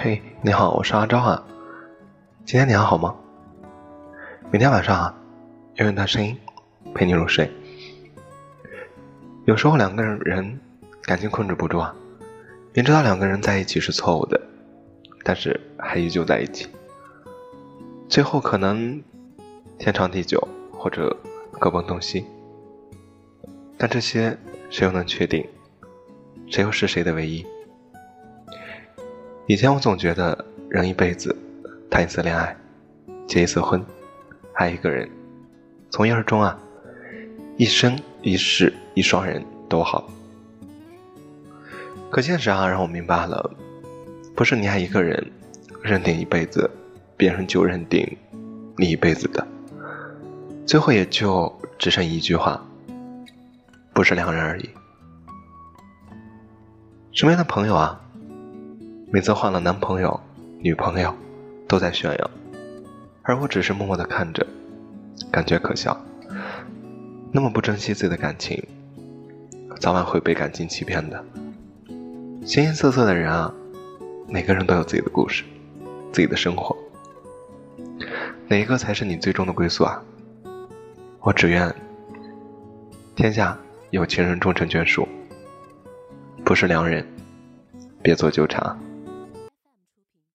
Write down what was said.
嘿，你好，我是阿昭啊。今天你还好吗？明天晚上啊，用一段声音陪你入睡。有时候两个人人感情控制不住啊，明知道两个人在一起是错误的，但是还依旧在一起。最后可能天长地久，或者各奔东西。但这些谁又能确定？谁又是谁的唯一？以前我总觉得人一辈子谈一次恋爱，结一次婚，爱一个人，从一而终啊，一生一世一双人都好。可现实啊，让我明白了，不是你爱一个人，认定一辈子，别人就认定你一辈子的，最后也就只剩一句话，不是两人而已。身边的朋友啊，每次换了男朋友、女朋友，都在炫耀，而我只是默默的看着，感觉可笑。那么不珍惜自己的感情，早晚会被感情欺骗的。形形色色的人啊，每个人都有自己的故事，自己的生活。哪一个才是你最终的归宿啊？我只愿天下有情人终成眷属。不是良人，别做纠缠。